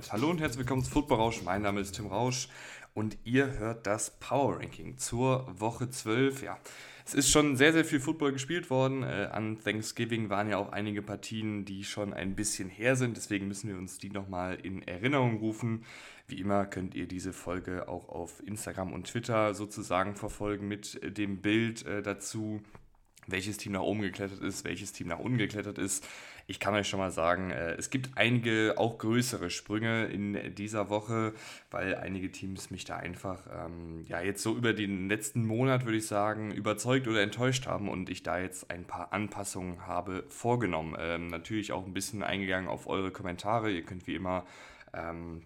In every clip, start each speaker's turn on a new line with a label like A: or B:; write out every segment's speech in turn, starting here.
A: damit hallo und herzlich willkommen zu Football Rausch. Mein Name ist Tim Rausch und ihr hört das Power Ranking zur Woche 12. Ja, es ist schon sehr, sehr viel Football gespielt worden. Äh, an Thanksgiving waren ja auch einige Partien, die schon ein bisschen her sind. Deswegen müssen wir uns die nochmal in Erinnerung rufen. Wie immer könnt ihr diese Folge auch auf Instagram und Twitter sozusagen verfolgen mit dem Bild äh, dazu welches Team nach oben geklettert ist, welches Team nach unten geklettert ist. Ich kann euch schon mal sagen, äh, es gibt einige auch größere Sprünge in dieser Woche, weil einige Teams mich da einfach ähm, ja jetzt so über den letzten Monat würde ich sagen überzeugt oder enttäuscht haben und ich da jetzt ein paar Anpassungen habe vorgenommen. Ähm, natürlich auch ein bisschen eingegangen auf eure Kommentare. Ihr könnt wie immer ähm,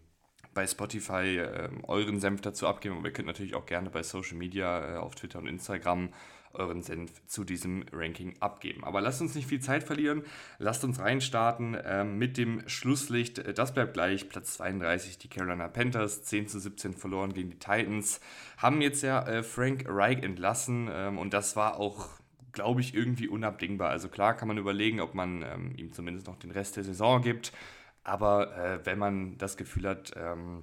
A: bei Spotify äh, euren Senf dazu abgeben, aber ihr könnt natürlich auch gerne bei Social Media äh, auf Twitter und Instagram euren Senf zu diesem Ranking abgeben. Aber lasst uns nicht viel Zeit verlieren. Lasst uns reinstarten äh, mit dem Schlusslicht. Das bleibt gleich. Platz 32, die Carolina Panthers, 10 zu 17 verloren gegen die Titans. Haben jetzt ja äh, Frank Reich entlassen ähm, und das war auch glaube ich, irgendwie unabdingbar. Also klar kann man überlegen, ob man ähm, ihm zumindest noch den Rest der Saison gibt. Aber äh, wenn man das Gefühl hat, ähm,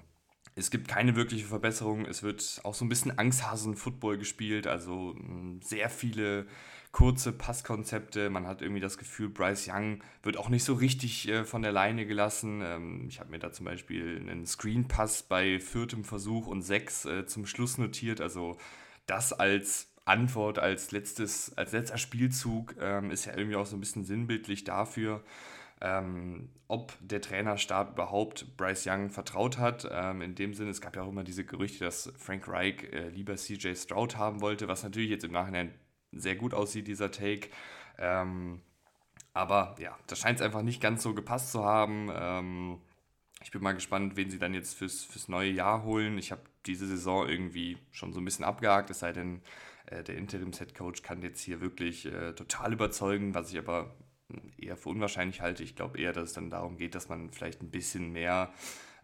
A: es gibt keine wirkliche Verbesserung. Es wird auch so ein bisschen Angsthasen-Football gespielt, also hm, sehr viele kurze Passkonzepte. Man hat irgendwie das Gefühl, Bryce Young wird auch nicht so richtig äh, von der Leine gelassen. Ähm, ich habe mir da zum Beispiel einen Screen-Pass bei viertem Versuch und sechs äh, zum Schluss notiert. Also das als Antwort, als, letztes, als letzter Spielzug ähm, ist ja irgendwie auch so ein bisschen sinnbildlich dafür ähm, ob der Trainerstab überhaupt Bryce Young vertraut hat. Ähm, in dem Sinne, es gab ja auch immer diese Gerüchte, dass Frank Reich äh, lieber CJ Stroud haben wollte, was natürlich jetzt im Nachhinein sehr gut aussieht, dieser Take. Ähm, aber ja, das scheint es einfach nicht ganz so gepasst zu haben. Ähm, ich bin mal gespannt, wen sie dann jetzt fürs, fürs neue Jahr holen. Ich habe diese Saison irgendwie schon so ein bisschen abgehakt, es sei denn, äh, der Interims-Head-Coach kann jetzt hier wirklich äh, total überzeugen, was ich aber eher für unwahrscheinlich halte. Ich glaube eher, dass es dann darum geht, dass man vielleicht ein bisschen mehr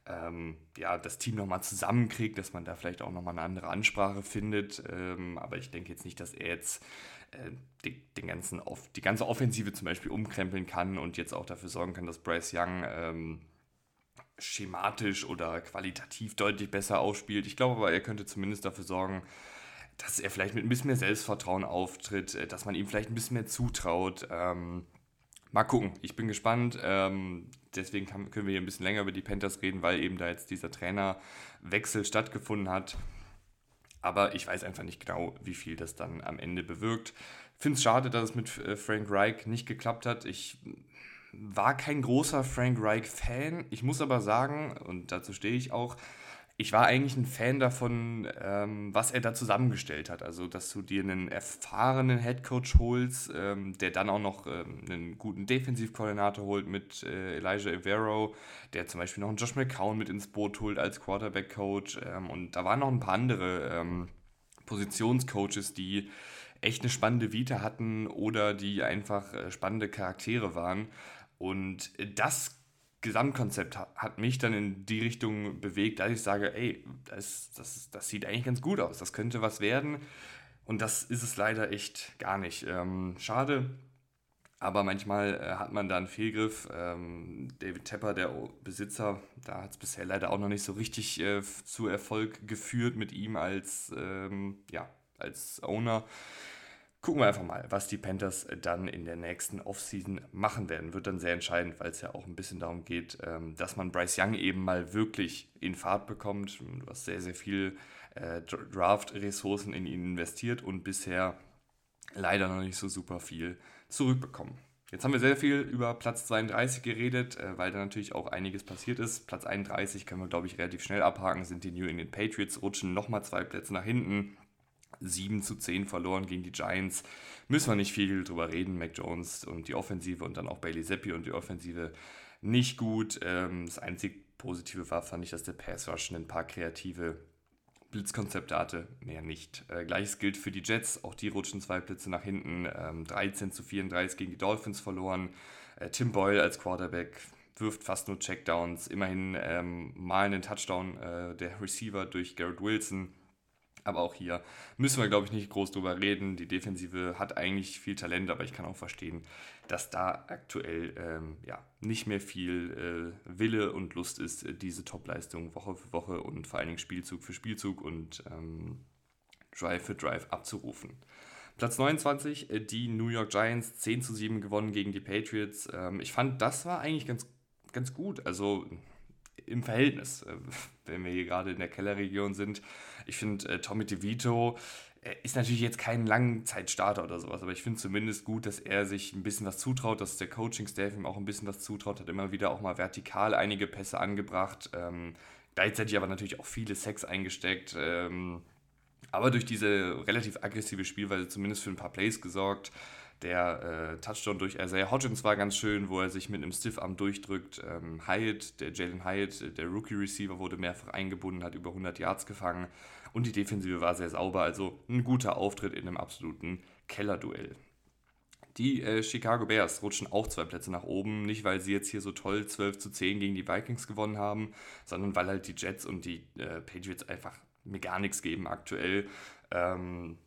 A: ähm, ja, das Team nochmal zusammenkriegt, dass man da vielleicht auch nochmal eine andere Ansprache findet. Ähm, aber ich denke jetzt nicht, dass er jetzt äh, die, den ganzen Off die ganze Offensive zum Beispiel umkrempeln kann und jetzt auch dafür sorgen kann, dass Bryce Young ähm, schematisch oder qualitativ deutlich besser ausspielt. Ich glaube aber, er könnte zumindest dafür sorgen, dass er vielleicht mit ein bisschen mehr Selbstvertrauen auftritt, äh, dass man ihm vielleicht ein bisschen mehr zutraut. Ähm, Mal gucken, ich bin gespannt. Ähm, deswegen kann, können wir hier ein bisschen länger über die Panthers reden, weil eben da jetzt dieser Trainerwechsel stattgefunden hat. Aber ich weiß einfach nicht genau, wie viel das dann am Ende bewirkt. Finde es schade, dass es mit äh, Frank Reich nicht geklappt hat. Ich war kein großer Frank Reich-Fan. Ich muss aber sagen, und dazu stehe ich auch, ich war eigentlich ein Fan davon, ähm, was er da zusammengestellt hat. Also, dass du dir einen erfahrenen Headcoach holst, ähm, der dann auch noch ähm, einen guten Defensivkoordinator holt mit äh, Elijah Evero, der zum Beispiel noch einen Josh McCown mit ins Boot holt als Quarterback-Coach. Ähm, und da waren noch ein paar andere ähm, Positionscoaches, die echt eine spannende Vita hatten oder die einfach äh, spannende Charaktere waren. Und das Gesamtkonzept hat, mich dann in die Richtung bewegt, dass ich sage, ey, das, das, das sieht eigentlich ganz gut aus, das könnte was werden. Und das ist es leider echt gar nicht. Ähm, schade, aber manchmal äh, hat man da einen Fehlgriff. Ähm, David Tepper, der Besitzer, da hat es bisher leider auch noch nicht so richtig äh, zu Erfolg geführt mit ihm als, ähm, ja, als Owner. Gucken wir einfach mal, was die Panthers äh, dann in der nächsten Offseason machen werden. Wird dann sehr entscheidend, weil es ja auch ein bisschen darum geht, ähm, dass man Bryce Young eben mal wirklich in Fahrt bekommt. Du hast sehr, sehr viel äh, Draft-Ressourcen in ihn investiert und bisher leider noch nicht so super viel zurückbekommen. Jetzt haben wir sehr viel über Platz 32 geredet, äh, weil da natürlich auch einiges passiert ist. Platz 31 können wir, glaube ich, relativ schnell abhaken, sind die New England Patriots, rutschen nochmal zwei Plätze nach hinten. 7 zu 10 verloren gegen die Giants. Müssen wir nicht viel drüber reden. Mac Jones und die Offensive und dann auch Bailey Zappi und die Offensive nicht gut. Ähm, das einzig Positive war, fand ich, dass der Pass Rush ein paar kreative Blitzkonzepte hatte, mehr nicht. Äh, Gleiches gilt für die Jets, auch die rutschen zwei Blitze nach hinten. Ähm, 13 zu 34 gegen die Dolphins verloren. Äh, Tim Boyle als Quarterback wirft fast nur Checkdowns. Immerhin ähm, mal einen Touchdown äh, der Receiver durch Garrett Wilson Aber auch hier müssen wir, glaube ich, nicht groß drüber reden. Die Defensive hat eigentlich viel Talent, aber ich kann auch verstehen, dass da aktuell ähm, ja, nicht mehr viel äh, Wille und Lust ist, diese Topleistung Woche für Woche und vor allen Dingen Spielzug für Spielzug und ähm, Drive für Drive abzurufen. Platz 29, äh, die New York Giants, 10 zu 7 gewonnen gegen die Patriots. Ähm, ich fand, das war eigentlich ganz, ganz gut. Also im Verhältnis, äh, wenn wir hier gerade in der Kellerregion sind. Ich finde, äh, Tommy DeVito ist natürlich jetzt kein Langzeitstarter oder sowas, aber ich finde zumindest gut, dass er sich ein bisschen was zutraut, dass der Coaching-Staff ihm auch ein bisschen was zutraut, hat immer wieder auch mal vertikal einige Pässe angebracht, ähm, gleichzeitig aber natürlich auch viele Sex eingesteckt. Ähm, aber durch diese relativ aggressive Spielweise zumindest für ein paar Plays gesorgt. Der äh, Touchdown durch Isaiah Hodgins war ganz schön, wo er sich mit einem Stiffarm durchdrückt. Ähm, Hyatt, der Jalen Hyatt, der Rookie-Receiver, wurde mehrfach eingebunden, hat über 100 Yards gefangen. Und die Defensive war sehr sauber, also ein guter Auftritt in einem absoluten Kellerduell. Die äh, Chicago Bears rutschen auch zwei Plätze nach oben, nicht weil sie jetzt hier so toll 12 zu 10 gegen die Vikings gewonnen haben, sondern weil halt die Jets und die äh, Patriots einfach mir gar nichts geben aktuell. Ähm,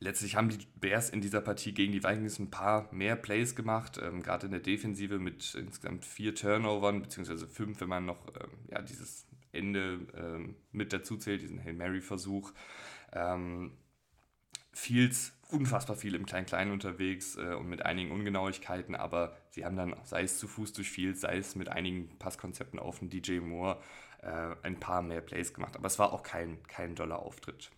A: letztlich haben die Bears in dieser Partie gegen die Vikings ein paar mehr Plays gemacht, ähm, gerade in der Defensive mit insgesamt vier Turnovern, beziehungsweise fünf, wenn man noch ähm, ja, dieses Ende ähm, mit dazu zählt, diesen Hail Mary-Versuch. Ähm, Fields unfassbar viel im Klein-Klein unterwegs äh, und mit einigen Ungenauigkeiten, aber sie haben dann, sei es zu Fuß durch Fields, sei es mit einigen Passkonzepten auf den DJ Moore, äh, ein paar mehr Plays gemacht. Aber es war auch kein, kein doller Auftritt.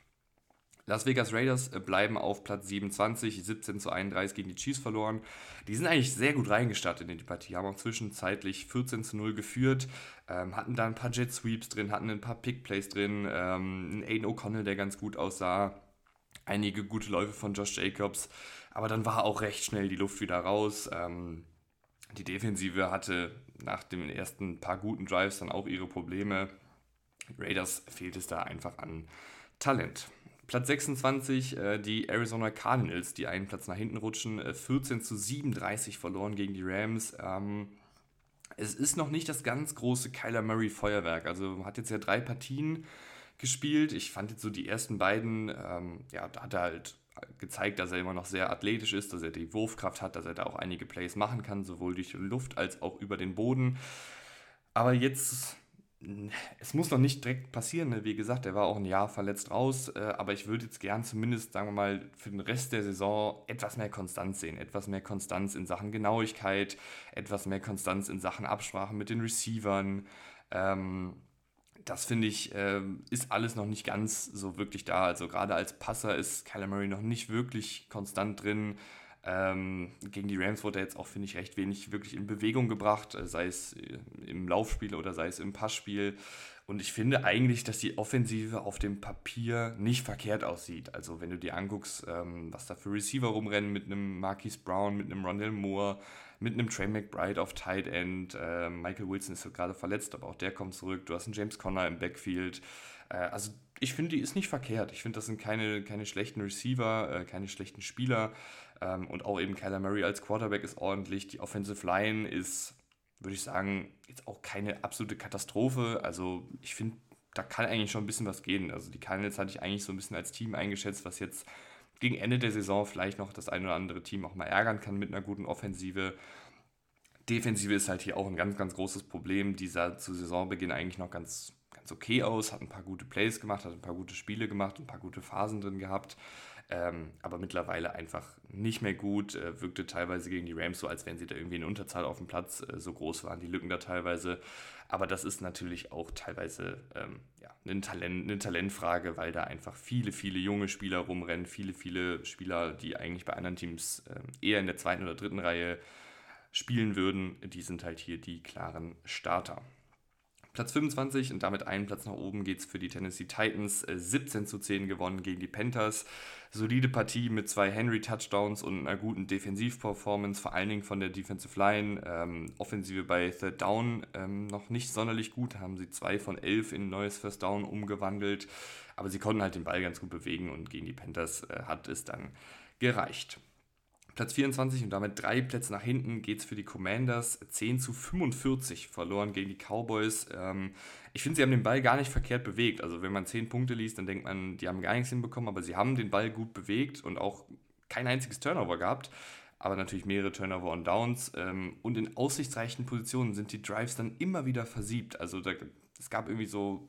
A: Las Vegas Raiders äh, bleiben auf Platz 27, 17 zu 31 gegen die Chiefs verloren. Die sind eigentlich sehr gut reingestartet in die Partie, haben auch zwischenzeitlich 14 zu 0 geführt, ähm, hatten da ein paar Jet Sweeps drin, hatten ein paar Pick Plays drin, ähm, Aiden O'Connell, der ganz gut aussah, einige gute Läufe von Josh Jacobs, aber dann war auch recht schnell die Luft wieder raus. Ähm, die Defensive hatte nach den ersten paar guten Drives dann auch ihre Probleme. Raiders fehlt es da einfach an Talent. Platz 26, äh, die Arizona Cardinals, die einen Platz nach hinten rutschen, äh, 14 zu 37 verloren gegen die Rams. Ähm, es ist noch nicht das ganz große Kyler Murray Feuerwerk. Also hat jetzt ja drei Partien gespielt. Ich fand jetzt so die ersten beiden, ähm, ja, da hat er halt gezeigt, dass er immer noch sehr athletisch ist, dass er die Wurfkraft hat, dass er da auch einige Plays machen kann, sowohl durch Luft als auch über den Boden. Aber jetzt, es muss noch nicht direkt passieren. Ne? Wie gesagt, er war auch ein Jahr verletzt raus. Äh, aber ich würde jetzt gern zumindest, sagen wir mal, für den Rest der Saison etwas mehr Konstanz sehen. Etwas mehr Konstanz in Sachen Genauigkeit, etwas mehr Konstanz in Sachen Absprache mit den Receivern. Ähm, das finde ich, äh, ist alles noch nicht ganz so wirklich da. Also gerade als Passer ist Murray noch nicht wirklich konstant drin. Ähm, gegen die Rams wurde jetzt auch, finde ich, recht wenig wirklich in Bewegung gebracht, äh, sei es äh, im Laufspiel oder sei es im Passspiel. Und ich finde eigentlich, dass die Offensive auf dem Papier nicht verkehrt aussieht. Also wenn du dir anguckst, ähm, was da für Receiver rumrennen mit einem Marquise Brown, mit einem Rondell Moore, mit einem Trey McBride auf Tight End. Äh, Michael Wilson ist gerade verletzt, aber auch der kommt zurück. Du hast einen James Conner im Backfield. Äh, also ich finde, die ist nicht verkehrt. Ich finde, das sind keine, keine schlechten Receiver, äh, keine schlechten Spieler. Ähm, und auch eben Kyler Murray als Quarterback ist ordentlich. Die Offensive Line ist, würde ich sagen, jetzt auch keine absolute Katastrophe. Also ich finde, da kann eigentlich schon ein bisschen was gehen. Also die Cardinals hatte ich eigentlich so ein bisschen als Team eingeschätzt, was jetzt gegen Ende der Saison vielleicht noch das ein oder andere Team auch mal ärgern kann mit einer guten Offensive. Defensive ist halt hier auch ein ganz, ganz großes Problem. Die sah zu Saisonbeginn eigentlich noch ganz, ganz okay aus, hat ein paar gute Plays gemacht, hat ein paar gute Spiele gemacht, ein paar gute Phasen drin gehabt. Ähm, aber mittlerweile einfach nicht mehr gut. Äh, wirkte teilweise gegen die Rams so, als wären sie da irgendwie in Unterzahl auf dem Platz. Äh, so groß waren die Lücken da teilweise. Aber das ist natürlich auch teilweise ähm, ja, eine, Talent, eine Talentfrage, weil da einfach viele, viele junge Spieler rumrennen. Viele, viele Spieler, die eigentlich bei anderen Teams äh, eher in der zweiten oder dritten Reihe spielen würden, die sind halt hier die klaren Starter. Platz 25 und damit einen Platz nach oben geht es für die Tennessee Titans. 17 äh, zu 10 gewonnen gegen die Panthers. Solide Partie mit zwei Henry-Touchdowns und einer guten Defensivperformance, vor allen Dingen von der Defensive Line. Ähm, Offensive bei Third Down ähm, noch nicht sonderlich gut, haben sie zwei von elf in neues First Down umgewandelt. Aber sie konnten halt den Ball ganz gut bewegen und gegen die Panthers äh, hat es dann gereicht. Platz 24 und damit drei Plätze nach hinten geht es für die Commanders. 10 zu 45 verloren gegen die Cowboys. Ähm, ich finde, sie haben den Ball gar nicht verkehrt bewegt. Also wenn man 10 Punkte liest, dann denkt man, die haben gar nichts hinbekommen, aber sie haben den Ball gut bewegt und auch kein einziges Turnover gehabt. Aber natürlich mehrere Turnover und Downs. Ähm, und in aussichtsreichen Positionen sind die Drives dann immer wieder versiebt. Also da, es gab irgendwie so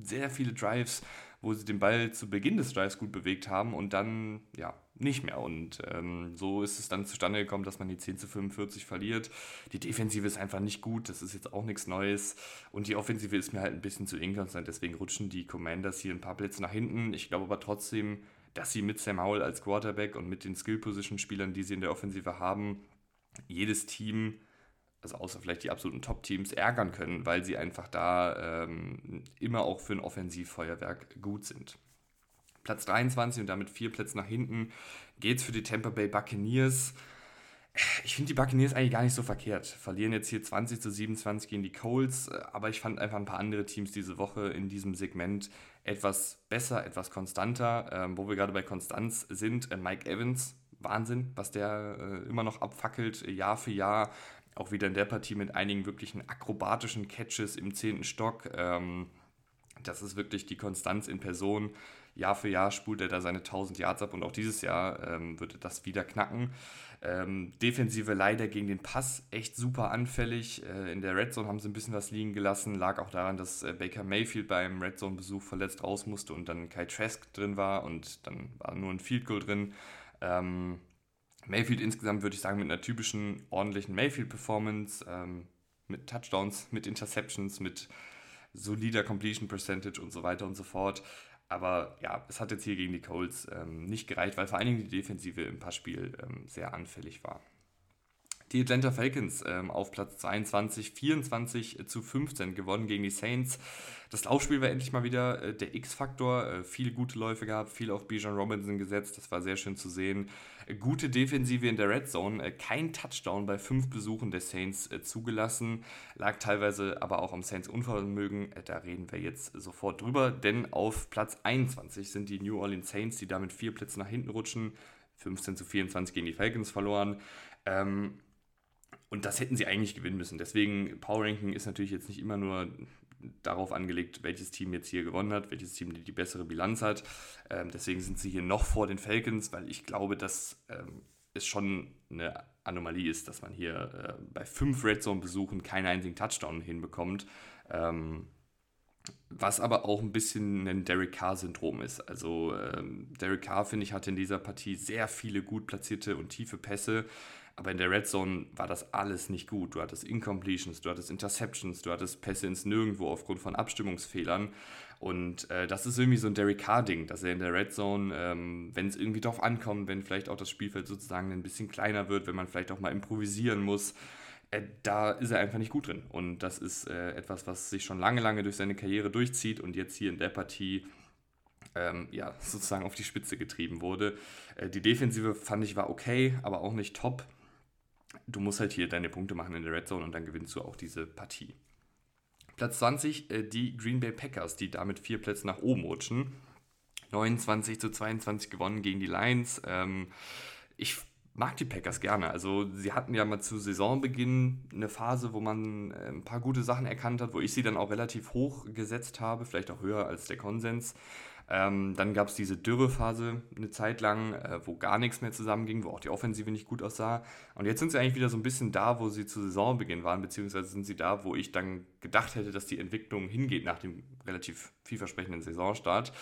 A: sehr viele Drives, wo sie den Ball zu Beginn des Drives gut bewegt haben und dann, ja, nicht mehr. Und ähm, so ist es dann zustande gekommen, dass man die 10 zu 45 verliert. Die Defensive ist einfach nicht gut, das ist jetzt auch nichts Neues. Und die Offensive ist mir halt ein bisschen zu inkonstant, deswegen rutschen die Commanders hier ein paar Plätze nach hinten. Ich glaube aber trotzdem, dass sie mit Sam Howell als Quarterback und mit den Skill-Position-Spielern, die sie in der Offensive haben, jedes Team also außer vielleicht die absoluten Top-Teams, ärgern können, weil sie einfach da ähm, immer auch für ein Offensivfeuerwerk gut sind. Platz 23 und damit vier Plätze nach hinten geht es für die Tampa Bay Buccaneers. Ich finde die Buccaneers eigentlich gar nicht so verkehrt. Verlieren jetzt hier 20 zu 27 gegen die Colts, aber ich fand einfach ein paar andere Teams diese Woche in diesem Segment etwas besser, etwas konstanter. Ähm, wo wir gerade bei Konstanz sind, äh, Mike Evans, Wahnsinn, was der äh, immer noch abfackelt, Jahr für Jahr. Auch wieder in der Partie mit einigen wirklichen akrobatischen Catches im zehnten Stock. Ähm, das ist wirklich die Konstanz in Person. Jahr für Jahr spult er da seine 1000 Yards ab und auch dieses Jahr ähm, wird er das wieder knacken. Ähm, Defensive leider gegen den Pass echt super anfällig. Äh, in der Red Zone haben sie ein bisschen was liegen gelassen. Lag auch daran, dass äh, Baker Mayfield beim Red Zone Besuch verletzt raus musste und dann Kai Trask drin war und dann war nur ein Field Goal drin. Ähm, Mayfield insgesamt würde ich sagen mit einer typischen ordentlichen Mayfield-Performance, ähm, mit Touchdowns, mit Interceptions, mit solider Completion Percentage und so weiter und so fort. Aber ja, es hat jetzt hier gegen die Colts ähm, nicht gereicht, weil vor allen Dingen die Defensive im Passspiel ähm, sehr anfällig war. Die Atlanta Falcons ähm, auf Platz 22, 24 zu 15 gewonnen gegen die Saints. Das Laufspiel war endlich mal wieder äh, der X-Faktor. Äh, viele gute Läufe gehabt, viel auf Bijan Robinson gesetzt. Das war sehr schön zu sehen. Äh, gute Defensive in der Red Zone. Äh, kein Touchdown bei fünf Besuchen der Saints äh, zugelassen. Lag teilweise aber auch am Saints Unvermögen. Äh, da reden wir jetzt sofort drüber. Denn auf Platz 21 sind die New Orleans Saints, die damit vier Plätze nach hinten rutschen. 15 zu 24 gegen die Falcons verloren. Ähm, und das hätten sie eigentlich gewinnen müssen. Deswegen, Power Ranking ist natürlich jetzt nicht immer nur darauf angelegt, welches Team jetzt hier gewonnen hat, welches Team die, die bessere Bilanz hat. Ähm, deswegen sind sie hier noch vor den Falcons, weil ich glaube, dass ähm, es schon eine Anomalie ist, dass man hier äh, bei fünf Red Zone-Besuchen keinen einzigen Touchdown hinbekommt. Ähm, was aber auch ein bisschen ein Derek Carr-Syndrom ist. Also ähm, Derek Carr, finde ich, hatte in dieser Partie sehr viele gut platzierte und tiefe Pässe. Aber in der Red Zone war das alles nicht gut. Du hattest Incompletions, du hattest Interceptions, du hattest Pässe ins Nirgendwo aufgrund von Abstimmungsfehlern. Und äh, das ist irgendwie so ein Derek Carr-Ding, dass er in der Red Zone, ähm, wenn es irgendwie drauf ankommt, wenn vielleicht auch das Spielfeld sozusagen ein bisschen kleiner wird, wenn man vielleicht auch mal improvisieren muss, äh, da ist er einfach nicht gut drin. Und das ist äh, etwas, was sich schon lange, lange durch seine Karriere durchzieht und jetzt hier in der Partie ähm, ja, sozusagen auf die Spitze getrieben wurde. Äh, die Defensive fand ich war okay, aber auch nicht top du musst halt hier deine Punkte machen in der Red Zone und dann gewinnst du auch diese Partie. Platz 20, äh, die Green Bay Packers, die damit vier Plätze nach oben rutschen. 29 zu 22 gewonnen gegen die Lions. Ähm, ich mag die Packers gerne. Also sie hatten ja mal zu Saisonbeginn eine Phase, wo man äh, ein paar gute Sachen erkannt hat, wo ich sie dann auch relativ hoch gesetzt habe, vielleicht auch höher als der Konsens. Ähm, dann gab es diese Dürrephase eine Zeit lang, äh, wo gar nichts mehr zusammenging, wo auch die Offensive nicht gut aussah. Und jetzt sind sie eigentlich wieder so ein bisschen da, wo sie zu Saisonbeginn waren, beziehungsweise sind sie da, wo ich dann gedacht hätte, dass die Entwicklung hingeht nach dem relativ vielversprechenden Saisonstart.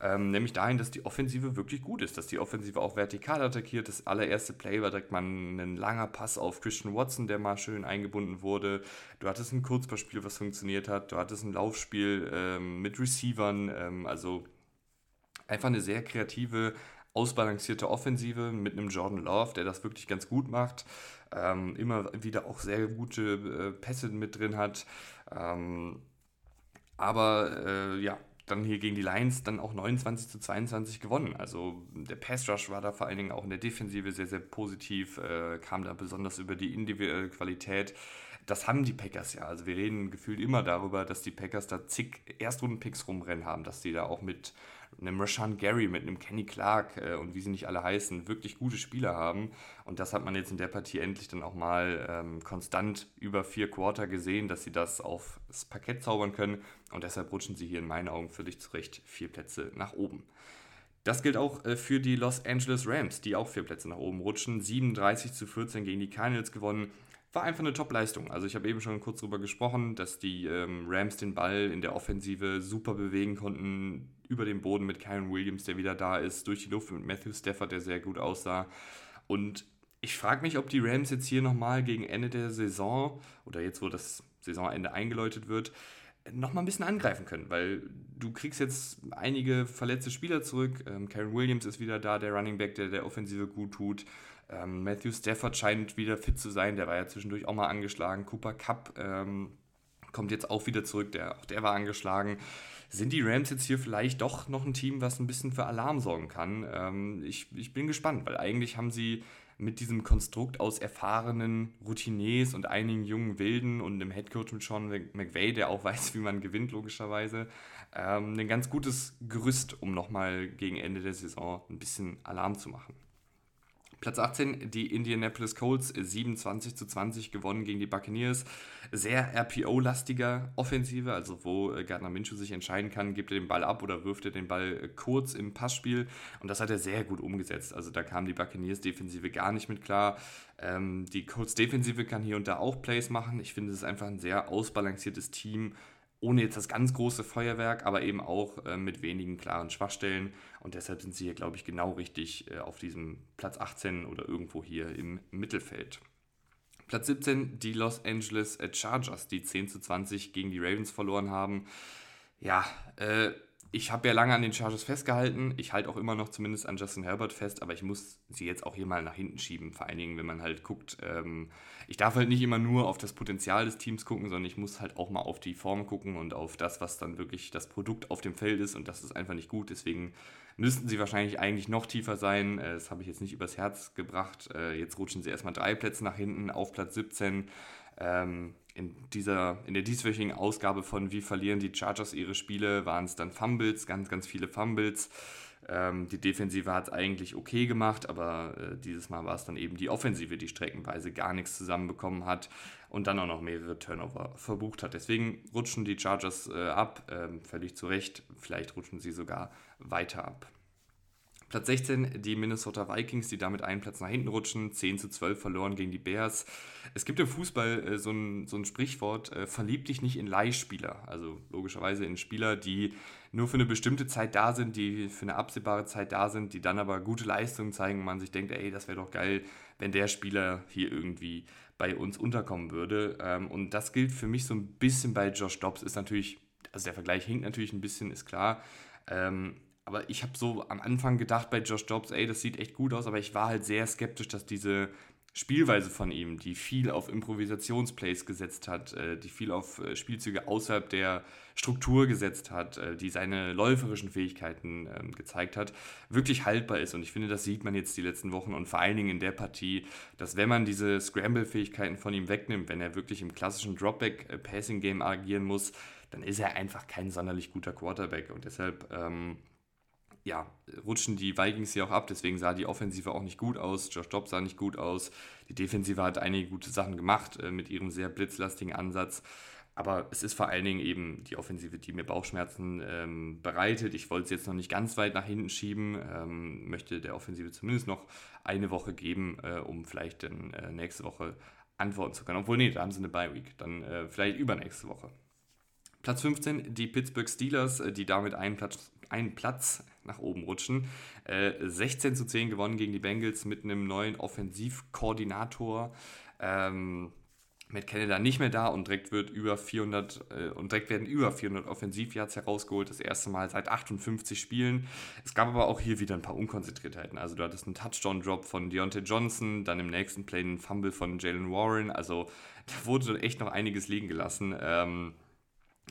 A: Ähm, nämlich dahin, dass die Offensive wirklich gut ist, dass die Offensive auch vertikal attackiert. Das allererste Play war direkt mal ein langer Pass auf Christian Watson, der mal schön eingebunden wurde. Du hattest ein Kurzpassspiel, was funktioniert hat. Du hattest ein Laufspiel ähm, mit Receivern. Ähm, also einfach eine sehr kreative, ausbalancierte Offensive mit einem Jordan Love, der das wirklich ganz gut macht. Ähm, immer wieder auch sehr gute äh, Pässe mit drin hat. Ähm, aber äh, ja, dann hier gegen die Lions dann auch 29 zu 22 gewonnen. Also der Pass Rush war da vor allen Dingen auch in der Defensive sehr, sehr positiv, äh, kam da besonders über die individuelle Qualität das haben die Packers ja. Also wir reden gefühlt immer darüber, dass die Packers da zig Erstrunden-Picks rumrennen haben, dass die da auch mit einem Rashan Gary, mit einem Kenny Clark äh, und wie sie nicht alle heißen, wirklich gute Spieler haben. Und das hat man jetzt in der Partie endlich dann auch mal ähm, konstant über vier Quarter gesehen, dass sie das aufs Parkett zaubern können. Und deshalb rutschen sie hier in meinen Augen völlig zurecht vier Plätze nach oben. Das gilt auch äh, für die Los Angeles Rams, die auch vier Plätze nach oben rutschen. 37 zu 14 gegen die Cardinals gewonnen. War einfach eine Top-Leistung. Also ich habe eben schon kurz darüber gesprochen, dass die ähm, Rams den Ball in der Offensive super bewegen konnten, über den Boden mit Kyron Williams, der wieder da ist, durch die Luft mit Matthew Stafford, der sehr gut aussah. Und ich frage mich, ob die Rams jetzt hier nochmal gegen Ende der Saison oder jetzt, wo das Saisonende eingeläutet wird, nochmal ein bisschen angreifen können, weil du kriegst jetzt einige verletzte Spieler zurück. Ähm, Karen Williams ist wieder da, der Running Back, der der Offensive gut tut. Ähm, Matthew Stafford scheint wieder fit zu sein, der war ja zwischendurch auch mal angeschlagen. Cooper Cup ähm, kommt jetzt auch wieder zurück, der, auch der war angeschlagen. Sind die Rams jetzt hier vielleicht doch noch ein Team, was ein bisschen für Alarm sorgen kann? Ähm, ich, ich bin gespannt, weil eigentlich haben sie mit diesem Konstrukt aus erfahrenen Routiniers und einigen jungen Wilden und dem Headcoach mit Sean McVay, der auch weiß, wie man gewinnt, logischerweise, ähm, ein ganz gutes Gerüst, um nochmal gegen Ende der Saison ein bisschen Alarm zu machen. Platz 18, die Indianapolis Colts, 27 zu 20 gewonnen gegen die Buccaneers. Sehr RPO-lastiger Offensive, also wo äh, Gardner Minshew sich entscheiden kann, gibt er den Ball ab oder wirft er den Ball äh, kurz im Passspiel. Und das hat er sehr gut umgesetzt. Also da kam die Buccaneers-Defensive gar nicht mit klar. Ähm, die Colts-Defensive kann hier und da auch Plays machen. Ich finde, es ist einfach ein sehr ausbalanciertes Team ohne jetzt das ganz große Feuerwerk, aber eben auch äh, mit wenigen klaren Schwachstellen. Und deshalb sind sie hier, glaube ich, genau richtig äh, auf diesem Platz 18 oder irgendwo hier im Mittelfeld. Platz 17, die Los Angeles äh, Chargers, die 10 zu 20 gegen die Ravens verloren haben. Ja, äh, ich habe ja lange an den Chargers festgehalten. Ich halte auch immer noch zumindest an Justin Herbert fest, aber ich muss sie jetzt auch hier mal nach hinten schieben. Vor allen Dingen, wenn man halt guckt, ähm, ich darf halt nicht immer nur auf das Potenzial des Teams gucken, sondern ich muss halt auch mal auf die Form gucken und auf das, was dann wirklich das Produkt auf dem Feld ist. Und das ist einfach nicht gut. Deswegen müssten sie wahrscheinlich eigentlich noch tiefer sein. Äh, das habe ich jetzt nicht übers Herz gebracht. Äh, jetzt rutschen sie erstmal drei Plätze nach hinten auf Platz 17. Ähm, in, dieser, in der dieswöchigen Ausgabe von Wie verlieren die Chargers ihre Spiele waren es dann Fumbles, ganz, ganz viele Fumbles. Ähm, die Defensive hat es eigentlich okay gemacht, aber äh, dieses Mal war es dann eben die Offensive, die streckenweise gar nichts zusammenbekommen hat und dann auch noch mehrere Turnover verbucht hat. Deswegen rutschen die Chargers äh, ab, äh, völlig zu Recht. Vielleicht rutschen sie sogar weiter ab. Platz 16 die Minnesota Vikings, die damit einen Platz nach hinten rutschen, 10 zu 12 verloren gegen die Bears. Es gibt im Fußball äh, so, ein, so ein Sprichwort, äh, verlieb dich nicht in Leihspieler. Also logischerweise in Spieler, die nur für eine bestimmte Zeit da sind, die für eine absehbare Zeit da sind, die dann aber gute Leistungen zeigen und man sich denkt, ey, das wäre doch geil, wenn der Spieler hier irgendwie bei uns unterkommen würde. Ähm, und das gilt für mich so ein bisschen bei Josh Dobbs. Ist natürlich, also der Vergleich hinkt natürlich ein bisschen, ist klar. Ähm, aber ich habe so am Anfang gedacht bei Josh Dobbs, ey, das sieht echt gut aus, aber ich war halt sehr skeptisch, dass diese Spielweise von ihm, die viel auf Improvisationsplays gesetzt hat, äh, die viel auf äh, Spielzüge außerhalb der Struktur gesetzt hat, äh, die seine läuferischen Fähigkeiten ähm, gezeigt hat, wirklich haltbar ist. Und ich finde, das sieht man jetzt die letzten Wochen und vor allen Dingen in der Partie, dass wenn man diese Scramble-Fähigkeiten von ihm wegnimmt, wenn er wirklich im klassischen Dropback-Passing-Game agieren muss, dann ist er einfach kein sonderlich guter Quarterback. Und deshalb ähm, ja, rutschen die Vikings hier auch ab. Deswegen sah die Offensive auch nicht gut aus. Josh Dobbs sah nicht gut aus. Die Defensive hat einige gute Sachen gemacht äh, mit ihrem sehr blitzlastigen Ansatz. Aber es ist vor allen Dingen eben die Offensive, die mir Bauchschmerzen ähm, bereitet. Ich wollte es jetzt noch nicht ganz weit nach hinten schieben, ähm, möchte der Offensive zumindest noch eine Woche geben, äh, um vielleicht dann äh, nächste Woche antworten zu können. Obwohl, nee, da haben sie eine Bye-Week. Dann äh, vielleicht übernächste Woche. Platz 15, die Pittsburgh Steelers, äh, die damit einen Platz, einen Platz nach oben rutschen. Äh, 16 zu 10 gewonnen gegen die Bengals mit einem neuen Offensivkoordinator. Ähm, mit Canada nicht mehr da und direkt wird über 400 äh, und direkt werden über 400 Offensivjahrs herausgeholt, das erste Mal seit 58 Spielen. Es gab aber auch hier wieder ein paar Unkonzentriertheiten. Also du hattest einen Touchdown-Drop von Deontay Johnson, dann im nächsten Play einen Fumble von Jalen Warren. Also da wurde echt noch einiges liegen gelassen. Ähm,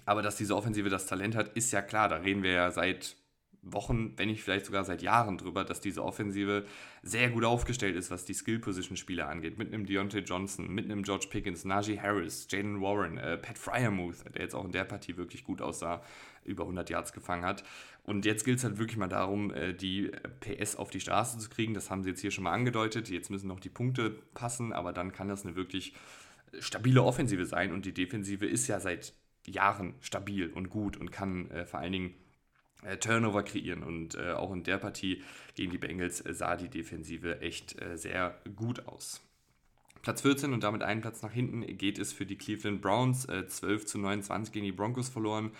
A: aber dass diese Offensive das Talent hat, ist ja klar. Da reden wir ja seit Wochen, wenn nicht vielleicht sogar seit Jahren drüber, dass diese Offensive sehr gut aufgestellt ist, was die Skill-Position-Spieler angeht. Mit einem Deontay Johnson, mit einem George Pickens, Najee Harris, Jaden Warren, äh, Pat Fryermuth, der jetzt auch in der Partie wirklich gut aussah, über 100 Yards gefangen hat. Und jetzt gilt es halt wirklich mal darum, äh, die PS auf die Straße zu kriegen. Das haben sie jetzt hier schon mal angedeutet. Jetzt müssen noch die Punkte passen, aber dann kann das eine wirklich stabile Offensive sein. Und die Defensive ist ja seit Jahren stabil und gut und kann äh, vor allen Dingen Turnover kreieren. Und äh, auch in der Partie gegen die Bengals äh, sah die Defensive echt äh, sehr gut aus. Platz 14 und damit einen Platz nach hinten geht es für die Cleveland Browns. 12 äh, zu 29 gegen die Broncos verloren.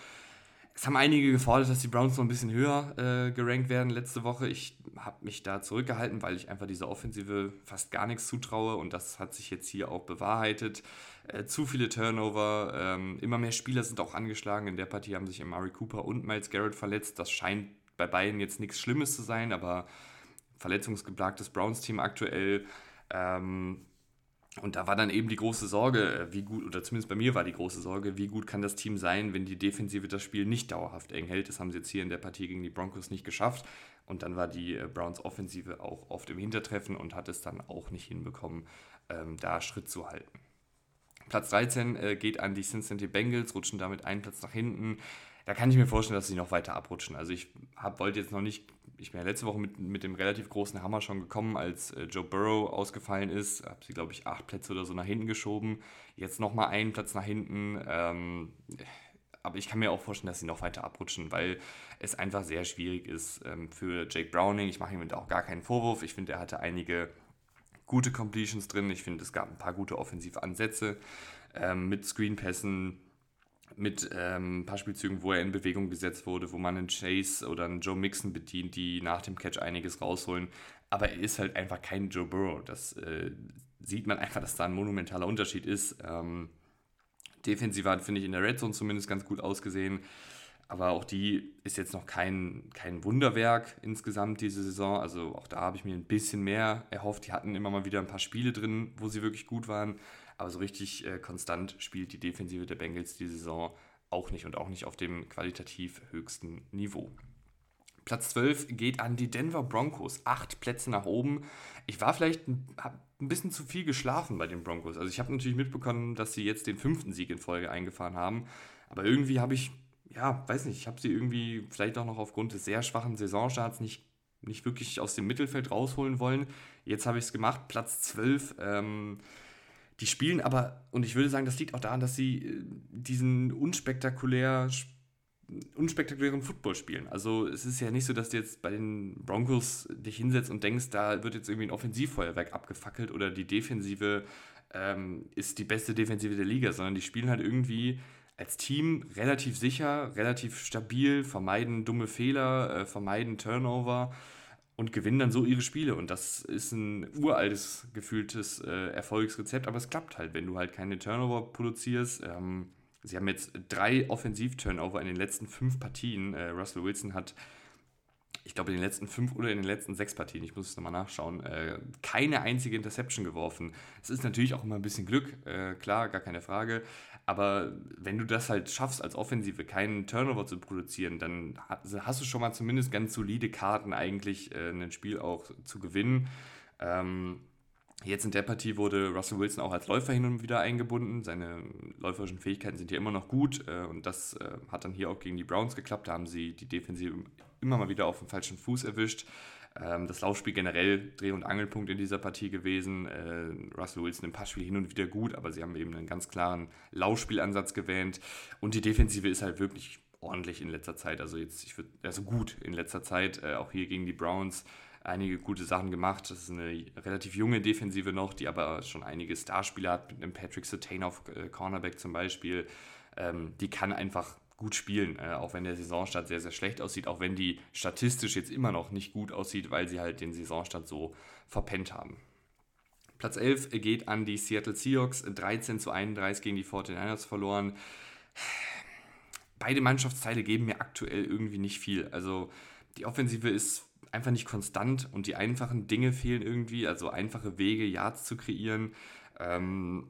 A: Es haben einige gefordert, dass die Browns noch ein bisschen höher äh, gerankt werden letzte Woche. Ich habe mich da zurückgehalten, weil ich einfach dieser Offensive fast gar nichts zutraue und das hat sich jetzt hier auch bewahrheitet. Äh, zu viele Turnover, ähm, immer mehr Spieler sind auch angeschlagen. In der Partie haben sich Amari Cooper und Miles Garrett verletzt. Das scheint bei beiden jetzt nichts Schlimmes zu sein, aber verletzungsgeplagtes Browns-Team aktuell. Ähm, und da war dann eben die große Sorge, äh, wie gut, oder zumindest bei mir war die große Sorge, wie gut kann das Team sein, wenn die Defensive das Spiel nicht dauerhaft eng hält. Das haben sie jetzt hier in der Partie gegen die Broncos nicht geschafft. Und dann war die äh, Browns Offensive auch oft im Hintertreffen und hat es dann auch nicht hinbekommen, ähm, da Schritt zu halten. Platz 13 äh, geht an die Cincinnati Bengals, rutschen damit einen Platz nach hinten. Da kann ich mir vorstellen, dass sie noch weiter abrutschen. Also ich wollte jetzt noch nicht ich bin ja letzte Woche mit, mit dem relativ großen Hammer schon gekommen, als äh, Joe Burrow ausgefallen ist. Habe sie, glaube ich, acht Plätze oder so nach hinten geschoben. Jetzt nochmal einen Platz nach hinten. Ähm, aber ich kann mir auch vorstellen, dass sie noch weiter abrutschen, weil es einfach sehr schwierig ist ähm, für Jake Browning. Ich mache ihm auch gar keinen Vorwurf. Ich finde, er hatte einige gute Completions drin. Ich finde, es gab ein paar gute Offensivansätze ähm, mit Screenpässen mit ähm, ein paar Spielzügen, wo er in Bewegung gesetzt wurde, wo man einen Chase oder einen Joe Mixon bedient, die nach dem Catch einiges rausholen. Aber er ist halt einfach kein Joe Burrow. Das äh, sieht man einfach, dass da ein monumentaler Unterschied ist. Ähm, defensiv hat, finde ich, in der Red Zone zumindest ganz gut ausgesehen. Aber auch die ist jetzt noch kein, kein Wunderwerk insgesamt diese Saison. Also auch da habe ich mir ein bisschen mehr erhofft. Die hatten immer mal wieder ein paar Spiele drin, wo sie wirklich gut waren. Aber so richtig äh, konstant spielt die Defensive der Bengals die Saison auch nicht und auch nicht auf dem qualitativ höchsten Niveau. Platz 12 geht an die Denver Broncos. Acht Plätze nach oben. Ich war vielleicht ein, bisschen zu viel geschlafen bei den Broncos. Also ich habe natürlich mitbekommen, dass sie jetzt den fünften Sieg in Folge eingefahren haben. Aber irgendwie habe ich, ja, weiß nicht, ich habe sie irgendwie vielleicht auch noch aufgrund des sehr schwachen Saisonstarts nicht, nicht wirklich aus dem Mittelfeld rausholen wollen. Jetzt habe ich es gemacht. Platz 12. Ähm, die spielen aber, und ich würde sagen, das liegt auch daran, dass sie äh, diesen unspektakulär, unspektakulären Football spielen. Also es ist ja nicht so, dass du jetzt bei den Broncos dich hinsetzt und denkst, da wird jetzt irgendwie ein Offensivfeuerwerk abgefackelt oder die Defensive ähm, ist die beste Defensive der Liga, sondern die spielen halt irgendwie als Team relativ sicher, relativ stabil, vermeiden dumme Fehler, äh, vermeiden Turnover und gewinnen dann so ihre Spiele. Und das ist ein uraltes, gefühltes äh, Erfolgsrezept, aber es klappt halt, wenn du halt keine Turnover produzierst. Ähm, sie haben jetzt drei Offensiv-Turnover in den letzten fünf Partien. Äh, Russell Wilson hat, ich glaube, in den letzten fünf oder in den letzten sechs Partien, ich muss es nochmal nachschauen, äh, keine einzige Interception geworfen. Es ist natürlich auch immer ein bisschen Glück, äh, klar, gar keine Frage. Aber wenn du das halt schaffst, als Offensive keinen Turnover zu produzieren, dann hast du schon mal zumindest ganz solide Karten, eigentlich äh, ein Spiel auch zu gewinnen. Ähm, jetzt in der Partie wurde Russell Wilson auch als Läufer hin und wieder eingebunden. Seine läuferischen Fähigkeiten sind ja immer noch gut äh, und das äh, hat dann hier auch gegen die Browns geklappt. Da haben sie die Defensive immer mal wieder auf dem falschen Fuß erwischt. Ähm, das Laufspiel generell Dreh- und Angelpunkt in dieser Partie gewesen. Äh, Russell Wilson im Passspiel hin und wieder gut, aber sie haben eben einen ganz klaren Laufspielansatz gewählt. Und die Defensive ist halt wirklich ordentlich in letzter Zeit. Also jetzt, ich würde, also gut in letzter Zeit, äh, auch hier gegen die Browns einige gute Sachen gemacht. Das ist eine relativ junge Defensive noch, die aber schon einige Starspieler hat, mit einem Patrick Sertain auf äh, Cornerback zum Beispiel. Ähm, die kann einfach gut spielen, äh, auch wenn der Saisonstart sehr, sehr schlecht aussieht, auch wenn die statistisch jetzt immer noch nicht gut aussieht, weil sie halt den Saisonstart so verpennt haben. Platz 11 geht an die Seattle Seahawks, 13 zu 31 gegen die 49ers verloren. Beide Mannschaftsteile geben mir aktuell irgendwie nicht viel. Also die Offensive ist einfach nicht konstant und die einfachen Dinge fehlen irgendwie, also einfache Wege, Yards zu kreieren. Ähm,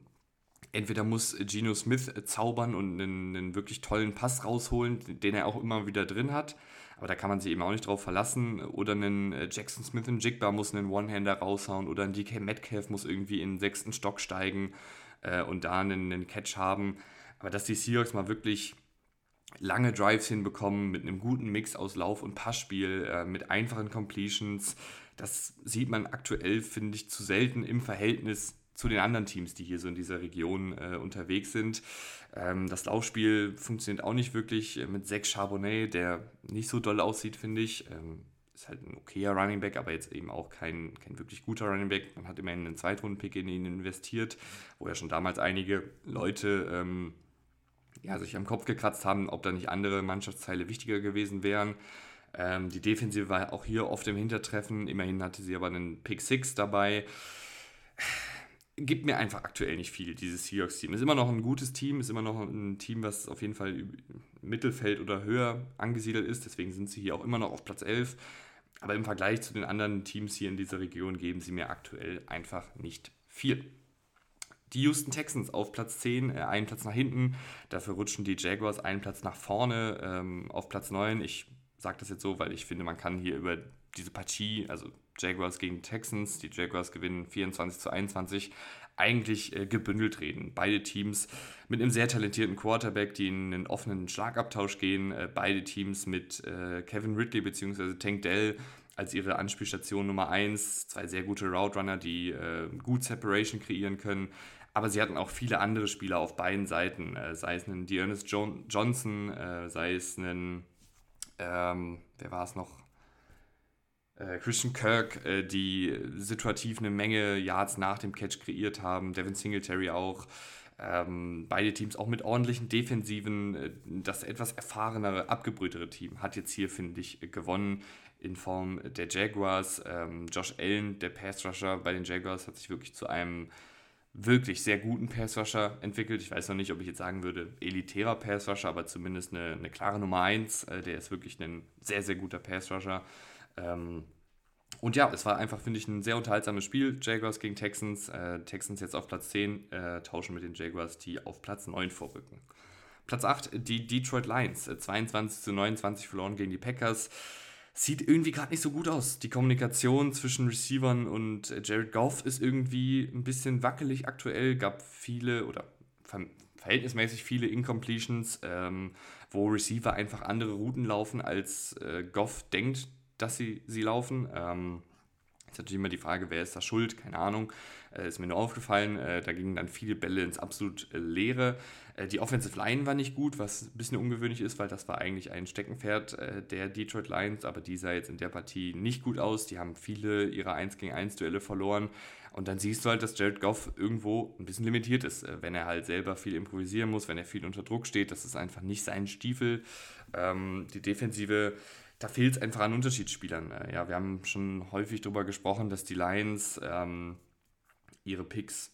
A: entweder muss Geno Smith zaubern und einen, einen, wirklich tollen Pass rausholen, den er auch immer wieder drin hat. Aber da kann man sich eben auch nicht drauf verlassen. Oder einen äh, Jackson Smith und Jigba muss einen One-Hander raushauen. Oder ein DK Metcalf muss irgendwie in den sechsten Stock steigen äh, und da einen, einen Catch haben. Aber dass die Seahawks mal wirklich lange Drives hinbekommen mit einem guten Mix aus Lauf- und Passspiel, äh, mit einfachen Completions, das sieht man aktuell, finde ich, zu selten im Verhältnis zu den anderen Teams, die hier so in dieser Region äh, unterwegs sind. Ähm, das Laufspiel funktioniert auch nicht wirklich äh, mit Zach Charbonnet, der nicht so doll aussieht, finde ich. Ähm, ist halt ein okayer Running Back, aber jetzt eben auch kein, kein wirklich guter Running Back. Man hat immerhin einen Zweitrunden-Pick in ihn investiert, wo ja schon damals einige Leute ähm, ja, sich am Kopf gekratzt haben, ob da nicht andere Mannschaftsteile wichtiger gewesen wären. Ähm, die Defensive war auch hier oft im Hintertreffen. Immerhin hatte sie aber einen Pick 6 dabei gibt mir einfach aktuell nicht viel, dieses Seahawks-Team. Ist immer noch ein gutes Team, ist immer noch ein Team, was auf jeden Fall Mittelfeld oder höher angesiedelt ist. Deswegen sind sie hier auch immer noch auf Platz 11. Aber im Vergleich zu den anderen Teams hier in dieser Region geben sie mir aktuell einfach nicht viel. Die Houston Texans auf Platz 10, äh, einen Platz nach hinten. Dafür rutschen die Jaguars einen Platz nach vorne ähm, auf Platz 9. Ich sage das jetzt so, weil ich finde, man kann hier über diese Partie, also Jaguars gegen Texans, die Jaguars gewinnen 24 zu 21, eigentlich äh, gebündelt reden. Beide Teams mit einem sehr talentierten Quarterback, die in einen offenen Schlagabtausch gehen. Äh, beide Teams mit äh, Kevin Ridley bzw. Tank Dell als ihre Anspielstation Nummer 1. Zwei sehr gute Route Runner, die äh, gut Separation kreieren können. Aber sie hatten auch viele andere Spieler auf beiden Seiten, äh, sei es einen Dearness jo Johnson, äh, sei es einen, ähm, wer war es noch? äh, Christian Kirk, äh, die situativ eine Menge Yards nach dem Catch kreiert haben, Devin Singletary auch. Ähm, beide Teams auch mit ordentlichen Defensiven. Äh, das etwas erfahrenere, abgebrühtere Team hat jetzt hier, finde ich, gewonnen in Form der Jaguars. Ähm, Josh Allen, der Pass-Rusher bei den Jaguars, hat sich wirklich zu einem wirklich sehr guten Pass-Rusher entwickelt. Ich weiß noch nicht, ob ich jetzt sagen würde, elitärer Pass-Rusher, aber zumindest eine, eine klare Nummer 1. Äh, der ist wirklich ein sehr, sehr guter Pass-Rusher. Ähm, und ja, es war einfach, finde ich, ein sehr unterhaltsames Spiel. Jaguars gegen Texans. Äh, Texans jetzt auf Platz 10 äh, tauschen mit den Jaguars, die auf Platz 9 vorrücken. Platz 8, die Detroit Lions. Äh, 22 zu 29 verloren gegen die Packers. Sieht irgendwie gerade nicht so gut aus. Die Kommunikation zwischen Receivern und äh, Jared Goff ist irgendwie ein bisschen wackelig aktuell. Gab viele oder ver verhältnismäßig viele Incompletions, ähm, wo Receiver einfach andere Routen laufen, als äh, Goff denkt, dass sie sie laufen. Ähm, ist natürlich immer die Frage, wer ist da schuld? Keine Ahnung. Äh, ist mir nur aufgefallen. Äh, da gingen dann viele Bälle ins absolut äh, Leere. Äh, die Offensive Line war nicht gut, was ein bisschen ungewöhnlich ist, weil das war eigentlich ein Steckenpferd äh, der Detroit Lions, aber die sah jetzt in der Partie nicht gut aus. Die haben viele ihrer 1 gegen 1 Duelle verloren. Und dann siehst du halt, dass Jared Goff irgendwo ein bisschen limitiert ist, wenn er halt selber viel improvisieren muss, wenn er viel unter Druck steht. Das ist einfach nicht sein Stiefel. Ähm, die Defensive da fehlt es einfach an Unterschiedsspielern. Äh, ja, wir haben schon häufig darüber gesprochen, dass die Lions ähm, ihre Picks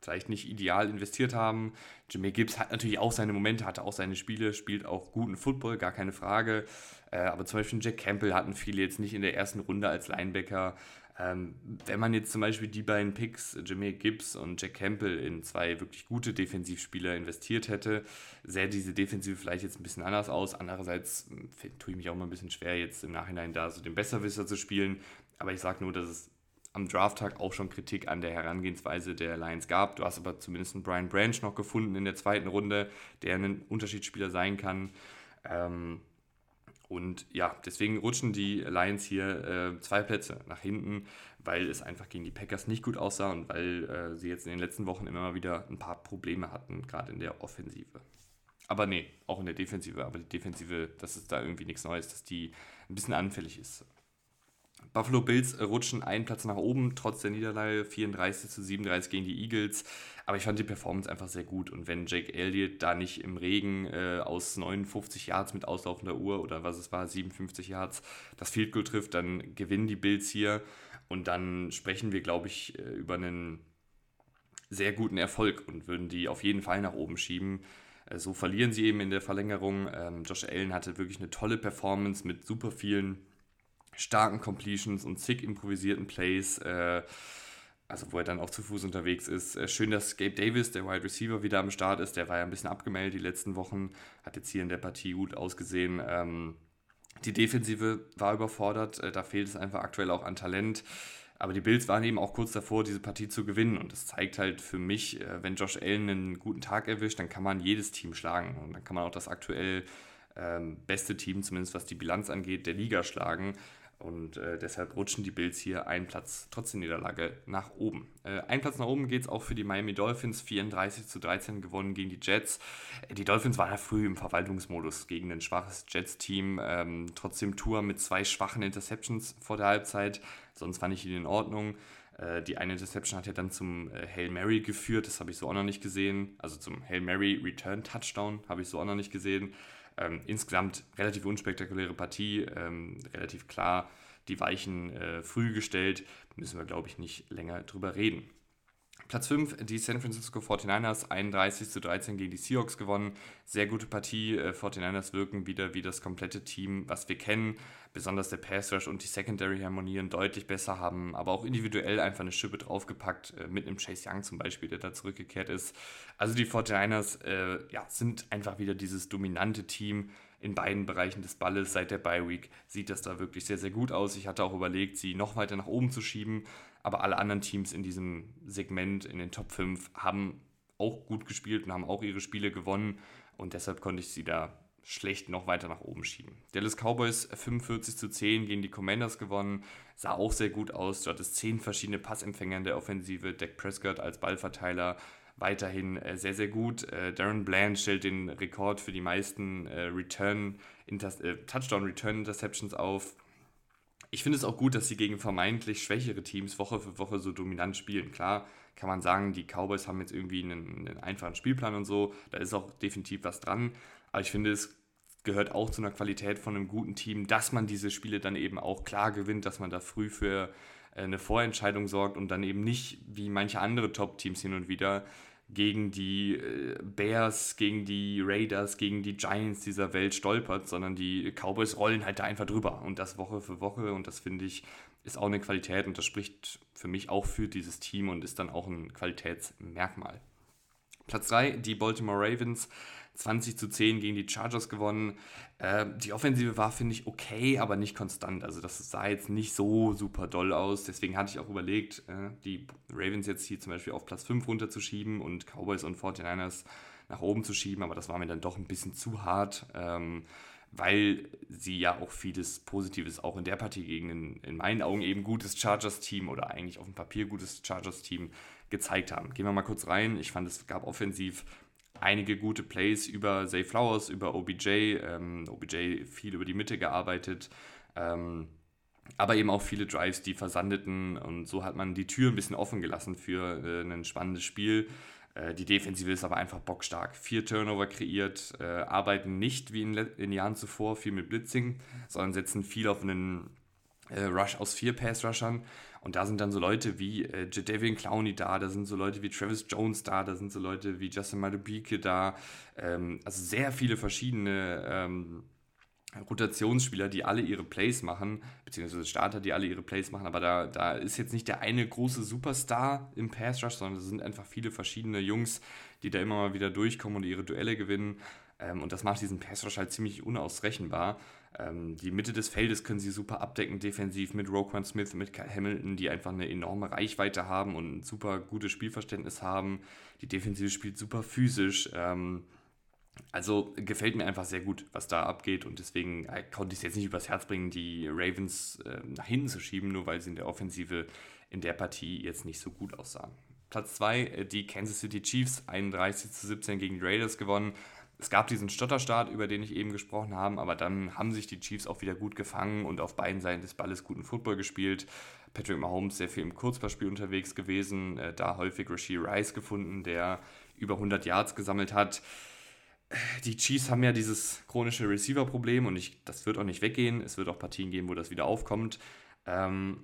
A: vielleicht nicht ideal investiert haben. Jimmy Gibbs hat natürlich auch seine Momente, hatte auch seine Spiele, spielt auch guten Football, gar keine Frage. Äh, aber zum Beispiel Jack Campbell hatten viele jetzt nicht in der ersten Runde als Linebacker. Ähm, wenn man jetzt zum Beispiel die beiden Picks, Jimmy Gibbs und Jack Campbell, in zwei wirklich gute Defensivspieler investiert hätte, sähe diese Defensive vielleicht jetzt ein bisschen anders aus. Andererseits hm, tue ich mich auch mal ein bisschen schwer, jetzt im Nachhinein da so den Besserwisser zu spielen. Aber ich sage nur, dass es am Drafttag auch schon Kritik an der Herangehensweise der Lions gab. Du hast aber zumindest einen Brian Branch noch gefunden in der zweiten Runde, der ein Unterschiedsspieler sein kann. Ähm, und ja, deswegen rutschen die Lions hier äh, zwei Plätze nach hinten, weil es einfach gegen die Packers nicht gut aussah und weil äh, sie jetzt in den letzten Wochen immer mal wieder ein paar Probleme hatten, gerade in der Offensive. Aber nee, auch in der Defensive. Aber die Defensive, das ist da irgendwie nichts Neues, dass die ein bisschen anfällig ist. Buffalo Bills rutschen einen Platz nach oben, trotz der Niederlage 34 zu 37 gegen die Eagles. Aber ich fand die Performance einfach sehr gut. Und wenn Jake Elliott da nicht im Regen äh, aus 59 Yards mit auslaufender Uhr oder was es war, 57 Yards, das Field Goal trifft, dann gewinnen die Bills hier. Und dann sprechen wir, glaube ich, äh, über einen sehr guten Erfolg und würden die auf jeden Fall nach oben schieben. Äh, so verlieren sie eben in der Verlängerung. Ähm, Josh Allen hatte wirklich eine tolle Performance mit super vielen starken Completions und zig improvisierten Plays. Äh, also wo er dann auch zu Fuß unterwegs ist. Äh, schön, dass Gabe Davis, der Wide Receiver, wieder am Start ist. Der war ja ein bisschen abgemeldet die letzten Wochen, hat jetzt hier in der Partie gut ausgesehen. Ähm, die Defensive war überfordert, äh, da fehlt es einfach aktuell auch an Talent. Aber die Bills waren eben auch kurz davor, diese Partie zu gewinnen. Und das zeigt halt für mich, äh, wenn Josh Allen einen guten Tag erwischt, dann kann man jedes Team schlagen. Und dann kann man auch das aktuell ähm, beste Team, zumindest was die Bilanz angeht, der Liga schlagen. Und äh, deshalb rutschen die Bills hier einen Platz trotz der Niederlage nach oben. Äh, ein Platz nach oben geht es auch für die Miami Dolphins. 34 zu 13 gewonnen gegen die Jets. Äh, die Dolphins waren ja früh im Verwaltungsmodus gegen ein schwaches Jets-Team. Ähm, trotzdem Tour mit zwei schwachen Interceptions vor der Halbzeit. Sonst fand ich ihn in Ordnung. Äh, die eine Interception hat ja dann zum äh, Hail Mary geführt. Das habe ich so auch noch nicht gesehen. Also zum Hail Mary Return Touchdown habe ich so auch noch nicht gesehen. Ähm, insgesamt relativ unspektakuläre Partie, ähm, relativ klar die Weichen äh, früh gestellt. Müssen wir, glaube ich, nicht länger drüber reden. Platz 5, die San Francisco 49ers, 31 zu 13 gegen die Seahawks gewonnen. Sehr gute Partie. 49ers äh, wirken wieder wie das komplette Team, was wir kennen. Besonders der Pass Rush und die Secondary harmonieren deutlich besser, haben aber auch individuell einfach eine Schippe draufgepackt, äh, mit einem Chase Young zum Beispiel, der da zurückgekehrt ist. Also die 49ers äh, ja, sind einfach wieder dieses dominante Team in beiden Bereichen des Balles. Seit der Bye Week sieht das da wirklich sehr, sehr gut aus. Ich hatte auch überlegt, sie noch weiter nach oben zu schieben aber alle anderen Teams in diesem Segment, in den Top 5, haben auch gut gespielt und haben auch ihre Spiele gewonnen. Und deshalb konnte ich sie da schlecht noch weiter nach oben schieben. Dallas Cowboys 45 zu 10 gegen die Commanders gewonnen. Sah auch sehr gut aus. Du hattest zehn verschiedene Passempfänger in der Offensive. Dak Prescott als Ballverteiler weiterhin äh, sehr, sehr gut. Äh, Darren Bland stellt den Rekord für die meisten äh, Return Touchdown Return Interceptions auf ich finde es auch gut, dass sie gegen vermeintlich schwächere Teams Woche für Woche so dominant spielen. Klar kann man sagen, die Cowboys haben jetzt irgendwie einen, einen einfachen Spielplan und so, da ist auch definitiv was dran. Aber ich finde, es gehört auch zu einer Qualität von einem guten Team, dass man diese Spiele dann eben auch klar gewinnt, dass man da früh für äh, eine Vorentscheidung sorgt und dann eben nicht wie manche andere Top-Teams hin und wieder gegen die äh, Bears, gegen die Raiders, gegen die Giants dieser Welt stolpert, sondern die Cowboys rollen halt da einfach drüber. Und das Woche für Woche. Und das finde ich ist auch eine Qualität. Und das spricht für mich auch für dieses Team und ist dann auch ein Qualitätsmerkmal. Platz 3, die Baltimore Ravens 20 zu 10 gegen die Chargers gewonnen. Äh, die Offensive war, finde ich, okay, aber nicht konstant. Also das sah jetzt nicht so super doll aus. Deswegen hatte ich auch überlegt, äh, die Ravens jetzt hier zum Beispiel auf Platz 5 runterzuschieben und Cowboys und 49ers nach oben zu schieben. Aber das war mir dann doch ein bisschen zu hart. Ähm, weil sie ja auch vieles Positives auch in der Partie gegen ein, in meinen Augen eben gutes Chargers-Team oder eigentlich auf dem Papier gutes Chargers-Team gezeigt haben. Gehen wir mal kurz rein. Ich fand, es gab offensiv einige gute Plays über Zay Flowers, über OBJ. Ähm, OBJ viel über die Mitte gearbeitet. Ähm, aber eben auch viele Drives, die versandeten und so hat man die Tür ein bisschen offen gelassen für äh, ein spannendes Spiel. Äh, die Defensive ist aber einfach bockstark. Vier Turnover kreiert, äh, arbeiten nicht wie in den Jahren zuvor viel mit Blitzing, sondern setzen viel auf einen äh, Rush aus vier Pass-Rushern. Und da sind dann so Leute wie äh, Jadavian Clowney da, da sind so Leute wie Travis Jones da, da sind so Leute wie Justin Madubike da. Ähm, also sehr viele verschiedene ähm, Rotationsspieler, die alle ihre Plays machen, beziehungsweise Starter, die alle ihre Plays machen, aber da, da ist jetzt nicht der eine große Superstar im Pass Rush, sondern es sind einfach viele verschiedene Jungs, die da immer mal wieder durchkommen und ihre Duelle gewinnen. Ähm, und das macht diesen Pass Rush halt ziemlich unausrechenbar. Ähm, die Mitte des Feldes können sie super abdecken, defensiv mit Roquan Smith, mit Hamilton, die einfach eine enorme Reichweite haben und ein super gutes Spielverständnis haben. Die Defensive spielt super physisch. Ähm, also gefällt mir einfach sehr gut, was da abgeht und deswegen äh, konnte ich es jetzt nicht übers Herz bringen, die Ravens äh, nach hinten zu schieben, nur weil sie in der Offensive in der Partie jetzt nicht so gut aussahen. Platz 2, äh, die Kansas City Chiefs, 31 zu 17 gegen die Raiders gewonnen. Es gab diesen Stotterstart, über den ich eben gesprochen habe, aber dann haben sich die Chiefs auch wieder gut gefangen und auf beiden Seiten des Balles guten Football gespielt. Patrick Mahomes sehr viel im Kurzballspiel unterwegs gewesen, äh, da häufig Rasheed Rice gefunden, der über 100 Yards gesammelt hat die Chiefs haben ja dieses chronische Receiver-Problem und ich, das wird auch nicht weggehen. Es wird auch Partien geben, wo das wieder aufkommt. Ähm,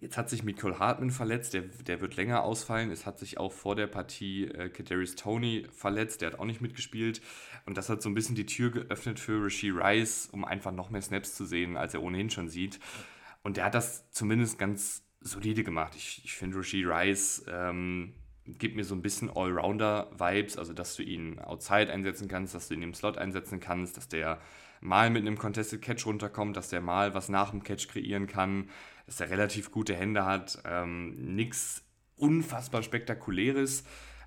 A: jetzt hat sich Michael Hartman verletzt, der, der wird länger ausfallen. Es hat sich auch vor der Partie äh, Kadarius Tony verletzt, der hat auch nicht mitgespielt. Und das hat so ein bisschen die Tür geöffnet für Rasheed Rice, um einfach noch mehr Snaps zu sehen, als er ohnehin schon sieht. Und der hat das zumindest ganz solide gemacht. Ich, ich finde, Rasheed Rice ähm, gibt mir so ein bisschen Allrounder-Vibes, also dass du ihn outside einsetzen kannst, dass du ihn im Slot einsetzen kannst, dass der mal mit einem Contested Catch runterkommt, dass der mal was nach dem Catch kreieren kann, dass er relativ gute Hände hat. Ähm, Nichts unfassbar spektakuläres,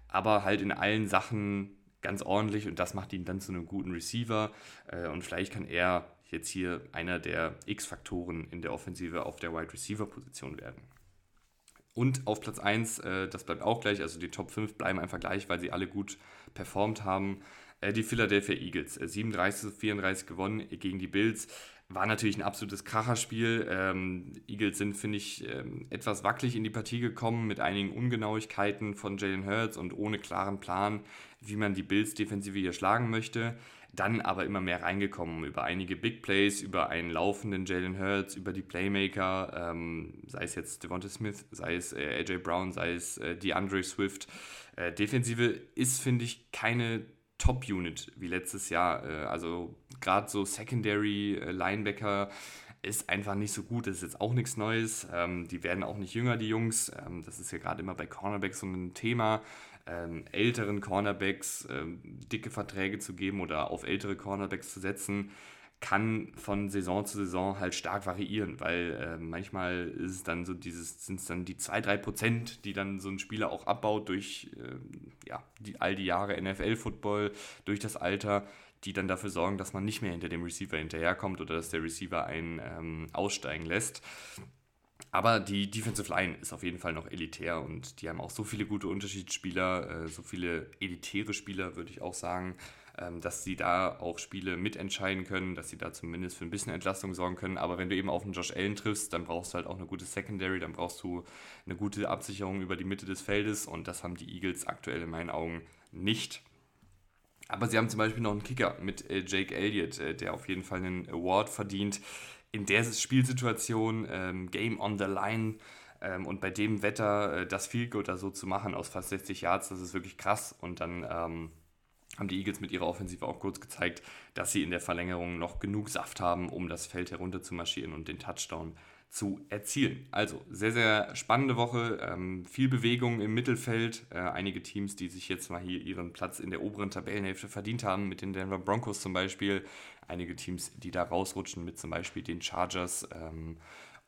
A: aber halt in allen Sachen ganz ordentlich und das macht ihn dann zu einem guten Receiver. Äh, und vielleicht kann er jetzt hier einer der X-Faktoren in der Offensive auf der Wide Receiver-Position werden. Und auf Platz 1, äh, das bleibt auch gleich, also die Top 5 bleiben einfach gleich, weil sie alle gut performt haben. Äh, die Philadelphia Eagles, 37 zu 34 gewonnen gegen die Bills. War natürlich ein absolutes Kracherspiel. Ähm, Eagles sind, finde ich, ähm, etwas wackelig in die Partie gekommen mit einigen Ungenauigkeiten von Jalen Hurts und ohne klaren Plan, wie man die Bills defensive hier schlagen möchte. Dann aber immer mehr reingekommen über einige Big Plays, über einen laufenden Jalen Hurts, über die Playmaker, ähm, sei es jetzt Devonta Smith, sei es äh, AJ Brown, sei es äh, DeAndre Swift. Äh, Defensive ist, finde ich, keine Top-Unit wie letztes Jahr. Äh, also gerade so Secondary äh, Linebacker ist einfach nicht so gut. Das ist jetzt auch nichts Neues. Ähm, die werden auch nicht jünger, die Jungs. Ähm, das ist ja gerade immer bei Cornerbacks so ein Thema. Ähm, älteren Cornerbacks dicke Verträge zu geben oder auf ältere Cornerbacks zu setzen, kann von Saison zu Saison halt stark variieren, weil äh, manchmal ist es dann so dieses, sind es dann die 2-3 Prozent, die dann so ein Spieler auch abbaut durch äh, ja, die, all die Jahre NFL-Football, durch das Alter, die dann dafür sorgen, dass man nicht mehr hinter dem Receiver hinterherkommt oder dass der Receiver einen ähm, aussteigen lässt. Aber die Defensive Line ist auf jeden Fall noch elitär und die haben auch so viele gute Unterschiedsspieler, äh, so viele elitäre Spieler, würde ich auch sagen, ähm, dass sie da auch Spiele mitentscheiden können, dass sie da zumindest für ein bisschen Entlastung sorgen können. Aber wenn du eben auf einen Josh Allen triffst, dann brauchst du halt auch eine gute Secondary, dann brauchst du eine gute Absicherung über die Mitte des Feldes und das haben die Eagles aktuell in meinen Augen nicht. Aber sie haben zum Beispiel noch einen Kicker mit äh, Jake Elliott, äh, der auf jeden Fall einen Award verdient. In der Spielsituation, ähm, Game on the Line, ähm, und bei dem Wetter äh, das Field Goal da so zu machen aus fast 60 Yards, das ist wirklich krass. Und dann ähm, haben die Eagles mit ihrer Offensive auch kurz gezeigt, dass sie in der Verlängerung noch genug Saft haben, um das Feld herunter zu marschieren und den Touchdown zu erzielen. Also sehr, sehr spannende Woche, ähm, viel Bewegung im Mittelfeld, äh, einige Teams, die sich jetzt mal hier ihren Platz in der oberen Tabellenhälfte verdient haben, mit den Denver Broncos zum Beispiel, einige Teams, die da rausrutschen, mit zum Beispiel den Chargers. Ähm,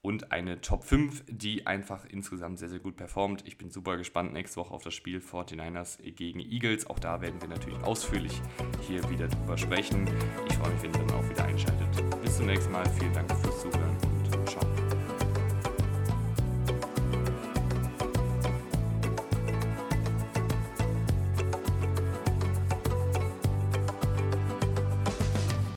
A: und eine Top 5, die einfach insgesamt sehr, sehr gut performt. Ich bin super gespannt nächste Woche auf das Spiel 49ers gegen Eagles. Auch da werden wir natürlich ausführlich hier wieder drüber sprechen. Ich freue mich, wenn ihr dann auch wieder einschaltet. Bis zum nächsten Mal. Vielen Dank fürs Zuhören.